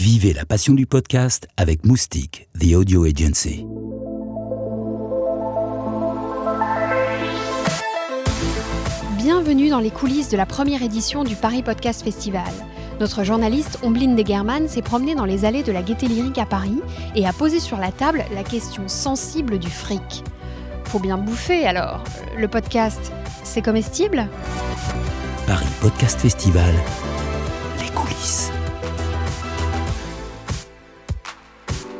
Vivez la passion du podcast avec Moustique, The Audio Agency. Bienvenue dans les coulisses de la première édition du Paris Podcast Festival. Notre journaliste Omblin Degerman s'est promenée dans les allées de la Gaîté Lyrique à Paris et a posé sur la table la question sensible du fric. Faut bien bouffer alors. Le podcast, c'est comestible? Paris Podcast Festival,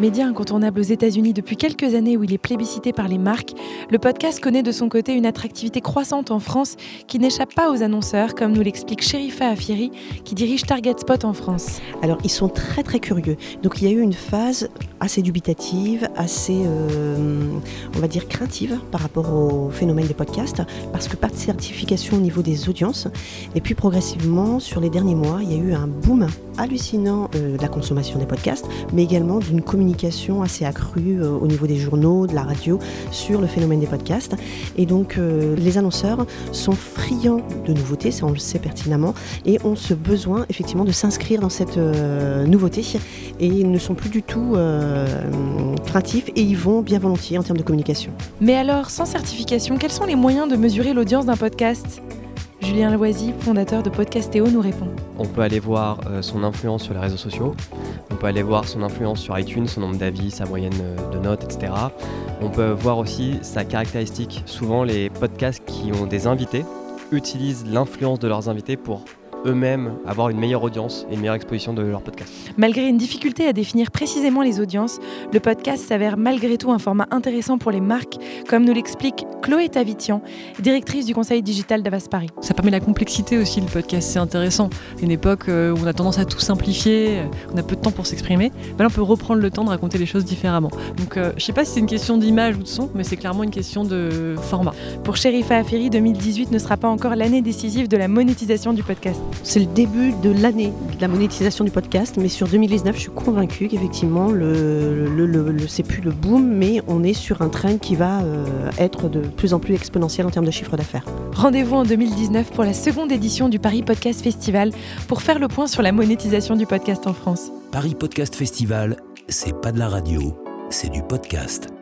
Média incontournable aux États-Unis depuis quelques années où il est plébiscité par les marques, le podcast connaît de son côté une attractivité croissante en France qui n'échappe pas aux annonceurs, comme nous l'explique Sherifa Afiri, qui dirige Target Spot en France. Alors, ils sont très très curieux. Donc, il y a eu une phase assez dubitative, assez, euh, on va dire, craintive par rapport au phénomène des podcasts, parce que pas de certification au niveau des audiences. Et puis, progressivement, sur les derniers mois, il y a eu un boom hallucinant euh, de la consommation des podcasts, mais également d'une communication assez accrue euh, au niveau des journaux, de la radio, sur le phénomène des podcasts. Et donc, euh, les annonceurs sont friands de nouveautés, ça on le sait pertinemment, et ont ce besoin effectivement de s'inscrire dans cette nouveauté, et ils ne sont plus du tout craintifs, et ils vont bien volontiers en termes de communication. Mais alors, sans certification, quels sont les moyens de mesurer l'audience d'un podcast? Julien Loisy, fondateur de Podcastéo, nous répond. On peut aller voir euh, son influence sur les réseaux sociaux, on peut aller voir son influence sur iTunes, son nombre d'avis, sa moyenne euh, de notes, etc. On peut voir aussi sa caractéristique. Souvent, les podcasts qui ont des invités utilisent l'influence de leurs invités pour eux-mêmes avoir une meilleure audience et une meilleure exposition de leur podcast. Malgré une difficulté à définir précisément les audiences, le podcast s'avère malgré tout un format intéressant pour les marques, comme nous l'explique Chloé Tavitian, directrice du conseil digital d'Avas Paris. Ça permet la complexité aussi, le podcast, c'est intéressant. Une époque euh, où on a tendance à tout simplifier, euh, on a peu de temps pour s'exprimer, là on peut reprendre le temps de raconter les choses différemment. Donc euh, je sais pas si c'est une question d'image ou de son, mais c'est clairement une question de format. Pour Sherifa Afiri, 2018 ne sera pas encore l'année décisive de la monétisation du podcast. C'est le début de l'année de la monétisation du podcast, mais sur 2019, je suis convaincue qu'effectivement, le, le, c'est plus le boom, mais on est sur un train qui va euh, être de plus en plus exponentiel en termes de chiffre d'affaires. Rendez-vous en 2019 pour la seconde édition du Paris Podcast Festival pour faire le point sur la monétisation du podcast en France. Paris Podcast Festival, c'est pas de la radio, c'est du podcast.